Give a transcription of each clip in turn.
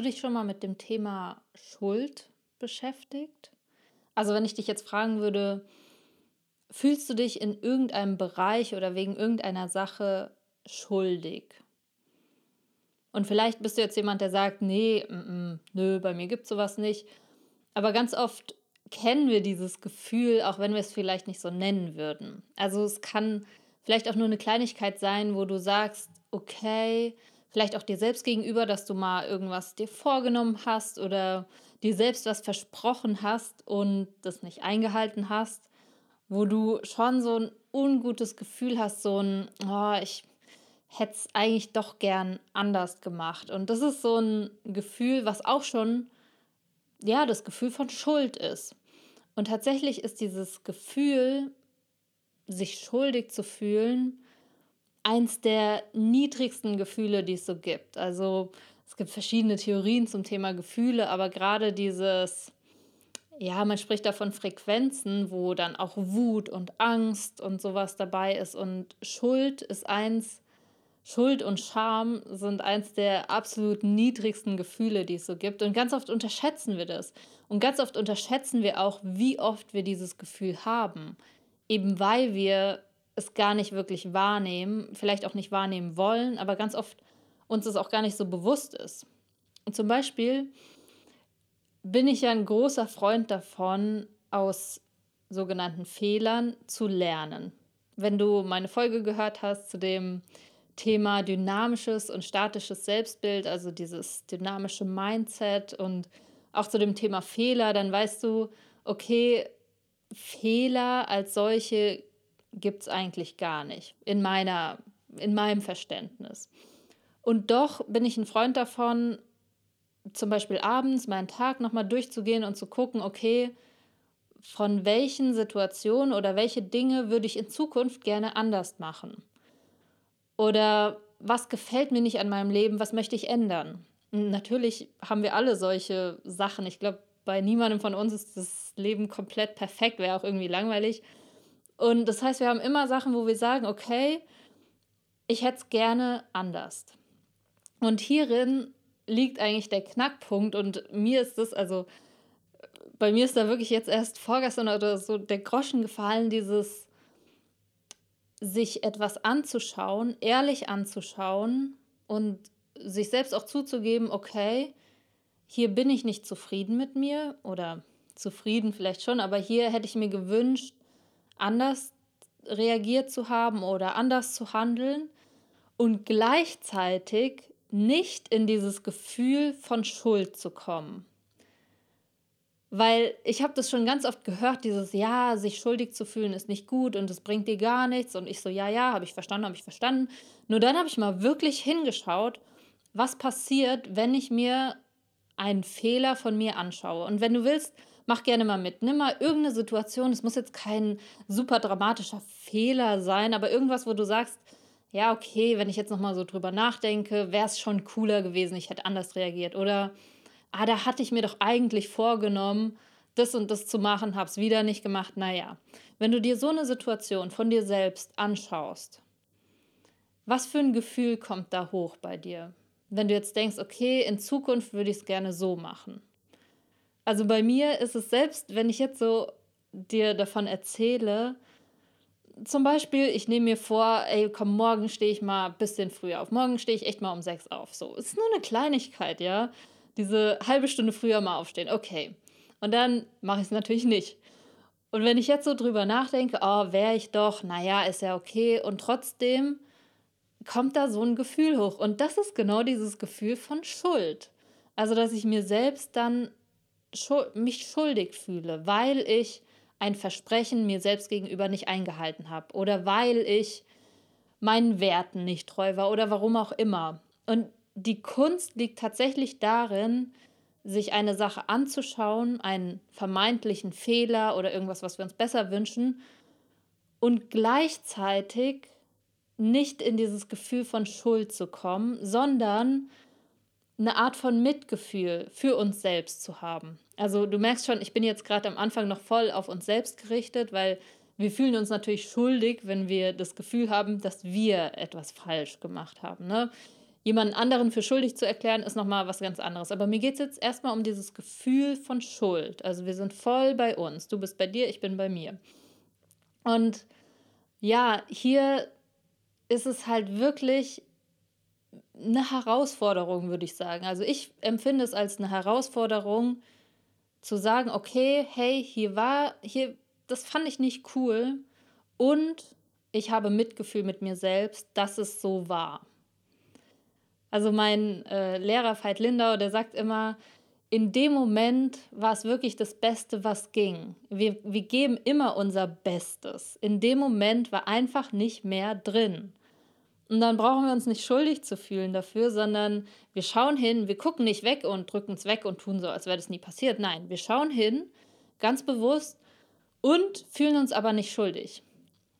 dich schon mal mit dem Thema Schuld beschäftigt? Also wenn ich dich jetzt fragen würde, fühlst du dich in irgendeinem Bereich oder wegen irgendeiner Sache schuldig? Und vielleicht bist du jetzt jemand, der sagt, nee, m -m, nö, bei mir gibt es sowas nicht. Aber ganz oft kennen wir dieses Gefühl, auch wenn wir es vielleicht nicht so nennen würden. Also es kann vielleicht auch nur eine Kleinigkeit sein, wo du sagst, okay, vielleicht auch dir selbst gegenüber, dass du mal irgendwas dir vorgenommen hast oder dir selbst was versprochen hast und das nicht eingehalten hast, wo du schon so ein ungutes Gefühl hast, so ein, oh, ich hätte es eigentlich doch gern anders gemacht. Und das ist so ein Gefühl, was auch schon, ja, das Gefühl von Schuld ist. Und tatsächlich ist dieses Gefühl, sich schuldig zu fühlen, eins der niedrigsten Gefühle, die es so gibt. Also es gibt verschiedene Theorien zum Thema Gefühle, aber gerade dieses, ja, man spricht da von Frequenzen, wo dann auch Wut und Angst und sowas dabei ist. Und Schuld ist eins, Schuld und Scham sind eins der absolut niedrigsten Gefühle, die es so gibt. Und ganz oft unterschätzen wir das. Und ganz oft unterschätzen wir auch, wie oft wir dieses Gefühl haben. Eben weil wir es gar nicht wirklich wahrnehmen, vielleicht auch nicht wahrnehmen wollen, aber ganz oft uns es auch gar nicht so bewusst ist. Und zum Beispiel bin ich ja ein großer Freund davon, aus sogenannten Fehlern zu lernen. Wenn du meine Folge gehört hast zu dem Thema dynamisches und statisches Selbstbild, also dieses dynamische Mindset und auch zu dem Thema Fehler, dann weißt du, okay, Fehler als solche gibt es eigentlich gar nicht in meiner in meinem Verständnis. Und doch bin ich ein Freund davon, zum Beispiel abends meinen Tag nochmal durchzugehen und zu gucken, okay, von welchen Situationen oder welche Dinge würde ich in Zukunft gerne anders machen? Oder was gefällt mir nicht an meinem Leben, was möchte ich ändern? Natürlich haben wir alle solche Sachen. Ich glaube, bei niemandem von uns ist das Leben komplett perfekt, wäre auch irgendwie langweilig. Und das heißt, wir haben immer Sachen, wo wir sagen, okay, ich hätte es gerne anders. Und hierin liegt eigentlich der Knackpunkt und mir ist das, also bei mir ist da wirklich jetzt erst vorgestern oder so der Groschen gefallen, dieses sich etwas anzuschauen, ehrlich anzuschauen und sich selbst auch zuzugeben, okay, hier bin ich nicht zufrieden mit mir oder zufrieden vielleicht schon, aber hier hätte ich mir gewünscht, anders reagiert zu haben oder anders zu handeln und gleichzeitig nicht in dieses Gefühl von Schuld zu kommen. Weil ich habe das schon ganz oft gehört, dieses Ja, sich schuldig zu fühlen ist nicht gut und es bringt dir gar nichts. Und ich so, ja, ja, habe ich verstanden, habe ich verstanden. Nur dann habe ich mal wirklich hingeschaut, was passiert, wenn ich mir einen Fehler von mir anschaue. Und wenn du willst, mach gerne mal mit. Nimm mal irgendeine Situation, es muss jetzt kein super dramatischer Fehler sein, aber irgendwas, wo du sagst, ja, okay, wenn ich jetzt nochmal so drüber nachdenke, wäre es schon cooler gewesen, ich hätte anders reagiert. Oder, ah, da hatte ich mir doch eigentlich vorgenommen, das und das zu machen, habe es wieder nicht gemacht. Naja, wenn du dir so eine Situation von dir selbst anschaust, was für ein Gefühl kommt da hoch bei dir? Wenn du jetzt denkst, okay, in Zukunft würde ich es gerne so machen. Also bei mir ist es selbst, wenn ich jetzt so dir davon erzähle, zum Beispiel, ich nehme mir vor, ey, komm, morgen stehe ich mal ein bisschen früher auf. Morgen stehe ich echt mal um sechs auf. So, ist nur eine Kleinigkeit, ja. Diese halbe Stunde früher mal aufstehen. Okay. Und dann mache ich es natürlich nicht. Und wenn ich jetzt so drüber nachdenke, oh, wäre ich doch, naja, ist ja okay. Und trotzdem kommt da so ein Gefühl hoch. Und das ist genau dieses Gefühl von Schuld. Also, dass ich mir selbst dann mich schuldig fühle, weil ich ein Versprechen mir selbst gegenüber nicht eingehalten habe oder weil ich meinen Werten nicht treu war oder warum auch immer. Und die Kunst liegt tatsächlich darin, sich eine Sache anzuschauen, einen vermeintlichen Fehler oder irgendwas, was wir uns besser wünschen und gleichzeitig nicht in dieses Gefühl von Schuld zu kommen, sondern eine Art von Mitgefühl für uns selbst zu haben. Also du merkst schon, ich bin jetzt gerade am Anfang noch voll auf uns selbst gerichtet, weil wir fühlen uns natürlich schuldig, wenn wir das Gefühl haben, dass wir etwas falsch gemacht haben. Ne? Jemanden anderen für schuldig zu erklären, ist nochmal was ganz anderes. Aber mir geht es jetzt erstmal um dieses Gefühl von Schuld. Also wir sind voll bei uns. Du bist bei dir, ich bin bei mir. Und ja, hier ist es halt wirklich eine Herausforderung, würde ich sagen. Also ich empfinde es als eine Herausforderung zu sagen, okay, hey, hier war, hier, das fand ich nicht cool und ich habe Mitgefühl mit mir selbst, dass es so war. Also mein äh, Lehrer Veit Lindau, der sagt immer, in dem Moment war es wirklich das Beste, was ging. Wir, wir geben immer unser Bestes. In dem Moment war einfach nicht mehr drin. Und dann brauchen wir uns nicht schuldig zu fühlen dafür, sondern wir schauen hin, wir gucken nicht weg und drücken es weg und tun so, als wäre das nie passiert. Nein, wir schauen hin, ganz bewusst und fühlen uns aber nicht schuldig.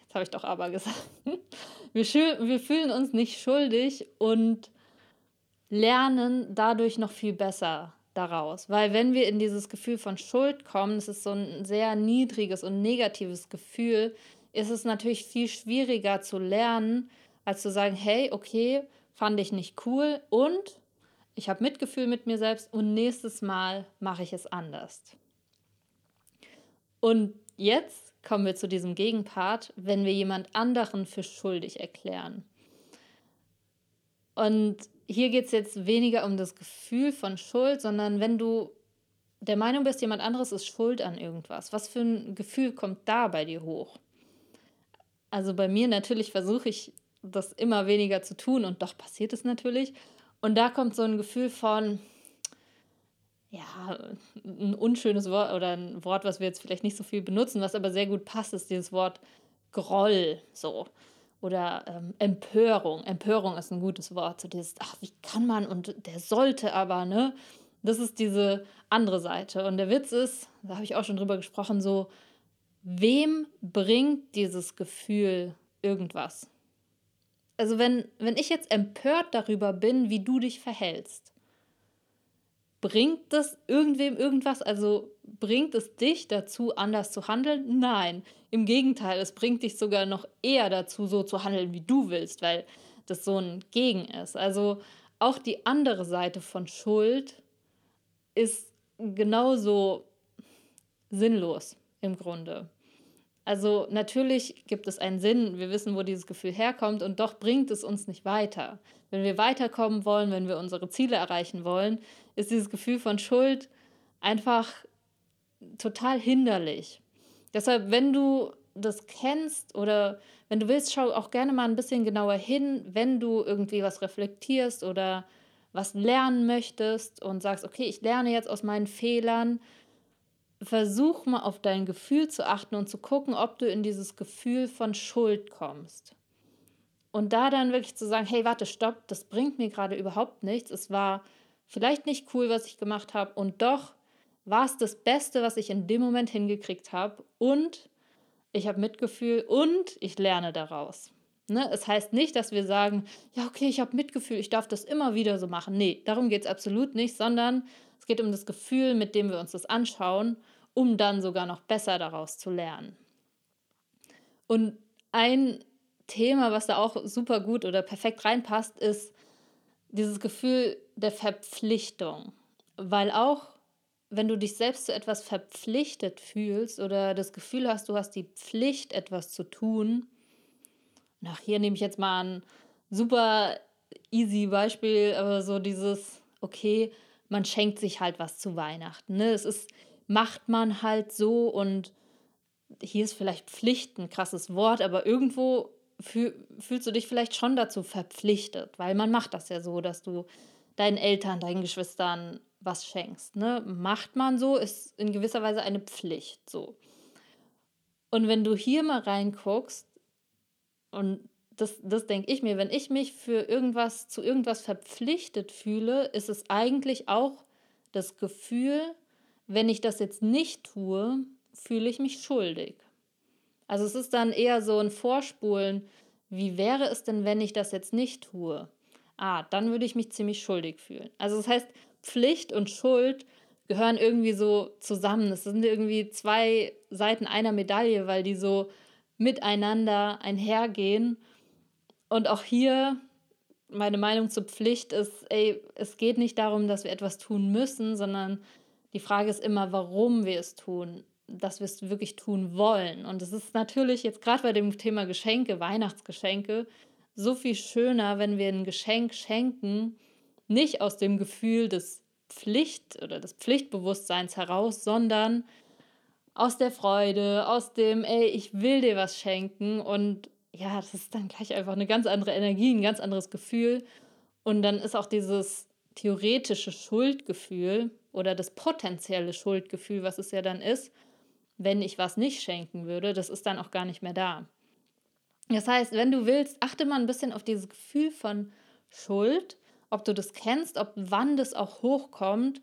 Jetzt habe ich doch aber gesagt. Wir, wir fühlen uns nicht schuldig und lernen dadurch noch viel besser daraus. Weil wenn wir in dieses Gefühl von Schuld kommen, das ist so ein sehr niedriges und negatives Gefühl, ist es natürlich viel schwieriger zu lernen, als zu sagen, hey, okay, fand ich nicht cool und ich habe Mitgefühl mit mir selbst und nächstes Mal mache ich es anders. Und jetzt kommen wir zu diesem Gegenpart, wenn wir jemand anderen für schuldig erklären. Und hier geht es jetzt weniger um das Gefühl von Schuld, sondern wenn du der Meinung bist, jemand anderes ist schuld an irgendwas, was für ein Gefühl kommt da bei dir hoch? Also bei mir natürlich versuche ich das immer weniger zu tun und doch passiert es natürlich. Und da kommt so ein Gefühl von, ja, ein unschönes Wort oder ein Wort, was wir jetzt vielleicht nicht so viel benutzen, was aber sehr gut passt, ist dieses Wort Groll. So oder ähm, Empörung. Empörung ist ein gutes Wort. So dieses, ach, wie kann man und der sollte aber, ne? Das ist diese andere Seite. Und der Witz ist, da habe ich auch schon drüber gesprochen, so, wem bringt dieses Gefühl irgendwas? Also wenn, wenn ich jetzt empört darüber bin, wie du dich verhältst, bringt das irgendwem irgendwas? Also bringt es dich dazu, anders zu handeln? Nein. Im Gegenteil, es bringt dich sogar noch eher dazu, so zu handeln, wie du willst, weil das so ein Gegen ist. Also auch die andere Seite von Schuld ist genauso sinnlos im Grunde. Also natürlich gibt es einen Sinn, wir wissen, wo dieses Gefühl herkommt und doch bringt es uns nicht weiter. Wenn wir weiterkommen wollen, wenn wir unsere Ziele erreichen wollen, ist dieses Gefühl von Schuld einfach total hinderlich. Deshalb, wenn du das kennst oder wenn du willst, schau auch gerne mal ein bisschen genauer hin, wenn du irgendwie was reflektierst oder was lernen möchtest und sagst, okay, ich lerne jetzt aus meinen Fehlern, versuch mal auf dein Gefühl zu achten und zu gucken, ob du in dieses Gefühl von Schuld kommst. Und da dann wirklich zu sagen, hey, warte, stopp, das bringt mir gerade überhaupt nichts. Es war vielleicht nicht cool, was ich gemacht habe und doch war es das Beste, was ich in dem Moment hingekriegt habe und ich habe Mitgefühl und ich lerne daraus. Ne? Es heißt nicht, dass wir sagen, ja, okay, ich habe Mitgefühl, ich darf das immer wieder so machen. Nee, darum geht es absolut nicht, sondern es geht um das Gefühl, mit dem wir uns das anschauen, um dann sogar noch besser daraus zu lernen. Und ein Thema, was da auch super gut oder perfekt reinpasst, ist dieses Gefühl der Verpflichtung. Weil auch wenn du dich selbst zu etwas verpflichtet fühlst oder das Gefühl hast, du hast die Pflicht, etwas zu tun, nach hier nehme ich jetzt mal ein super easy Beispiel, aber so dieses, okay, man schenkt sich halt was zu Weihnachten. Ne? Es ist, macht man halt so und hier ist vielleicht Pflicht ein krasses Wort, aber irgendwo fühl, fühlst du dich vielleicht schon dazu verpflichtet, weil man macht das ja so, dass du deinen Eltern, deinen Geschwistern was schenkst. Ne? Macht man so, ist in gewisser Weise eine Pflicht so. Und wenn du hier mal reinguckst und das, das denke ich mir, wenn ich mich für irgendwas, zu irgendwas verpflichtet fühle, ist es eigentlich auch das Gefühl, wenn ich das jetzt nicht tue, fühle ich mich schuldig. Also es ist dann eher so ein Vorspulen, wie wäre es denn, wenn ich das jetzt nicht tue? Ah, dann würde ich mich ziemlich schuldig fühlen. Also das heißt, Pflicht und Schuld gehören irgendwie so zusammen. Es sind irgendwie zwei Seiten einer Medaille, weil die so miteinander einhergehen. Und auch hier meine Meinung zur Pflicht ist, ey, es geht nicht darum, dass wir etwas tun müssen, sondern die Frage ist immer, warum wir es tun, dass wir es wirklich tun wollen. Und es ist natürlich jetzt gerade bei dem Thema Geschenke, Weihnachtsgeschenke, so viel schöner, wenn wir ein Geschenk schenken, nicht aus dem Gefühl des Pflicht oder des Pflichtbewusstseins heraus, sondern aus der Freude, aus dem, ey, ich will dir was schenken und ja, das ist dann gleich einfach eine ganz andere Energie, ein ganz anderes Gefühl. Und dann ist auch dieses theoretische Schuldgefühl oder das potenzielle Schuldgefühl, was es ja dann ist, wenn ich was nicht schenken würde, das ist dann auch gar nicht mehr da. Das heißt, wenn du willst, achte mal ein bisschen auf dieses Gefühl von Schuld, ob du das kennst, ob wann das auch hochkommt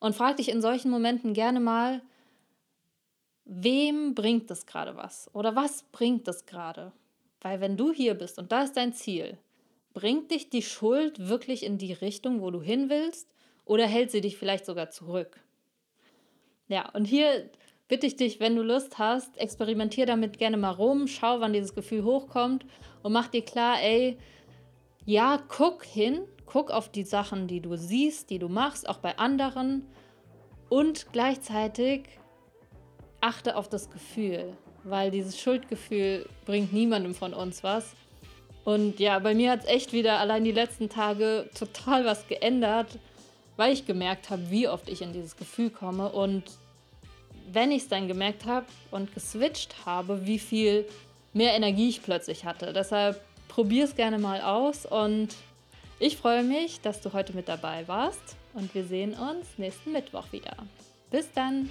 und frag dich in solchen Momenten gerne mal, wem bringt das gerade was oder was bringt das gerade? Weil wenn du hier bist und da ist dein Ziel, bringt dich die Schuld wirklich in die Richtung, wo du hin willst oder hält sie dich vielleicht sogar zurück? Ja, und hier bitte ich dich, wenn du Lust hast, experimentier damit gerne mal rum, schau, wann dieses Gefühl hochkommt und mach dir klar, ey, ja, guck hin, guck auf die Sachen, die du siehst, die du machst, auch bei anderen und gleichzeitig achte auf das Gefühl, weil dieses Schuldgefühl bringt niemandem von uns was. Und ja, bei mir hat es echt wieder allein die letzten Tage total was geändert, weil ich gemerkt habe, wie oft ich in dieses Gefühl komme und wenn ich es dann gemerkt habe und geswitcht habe, wie viel mehr Energie ich plötzlich hatte. Deshalb probier es gerne mal aus und ich freue mich, dass du heute mit dabei warst und wir sehen uns nächsten Mittwoch wieder. Bis dann!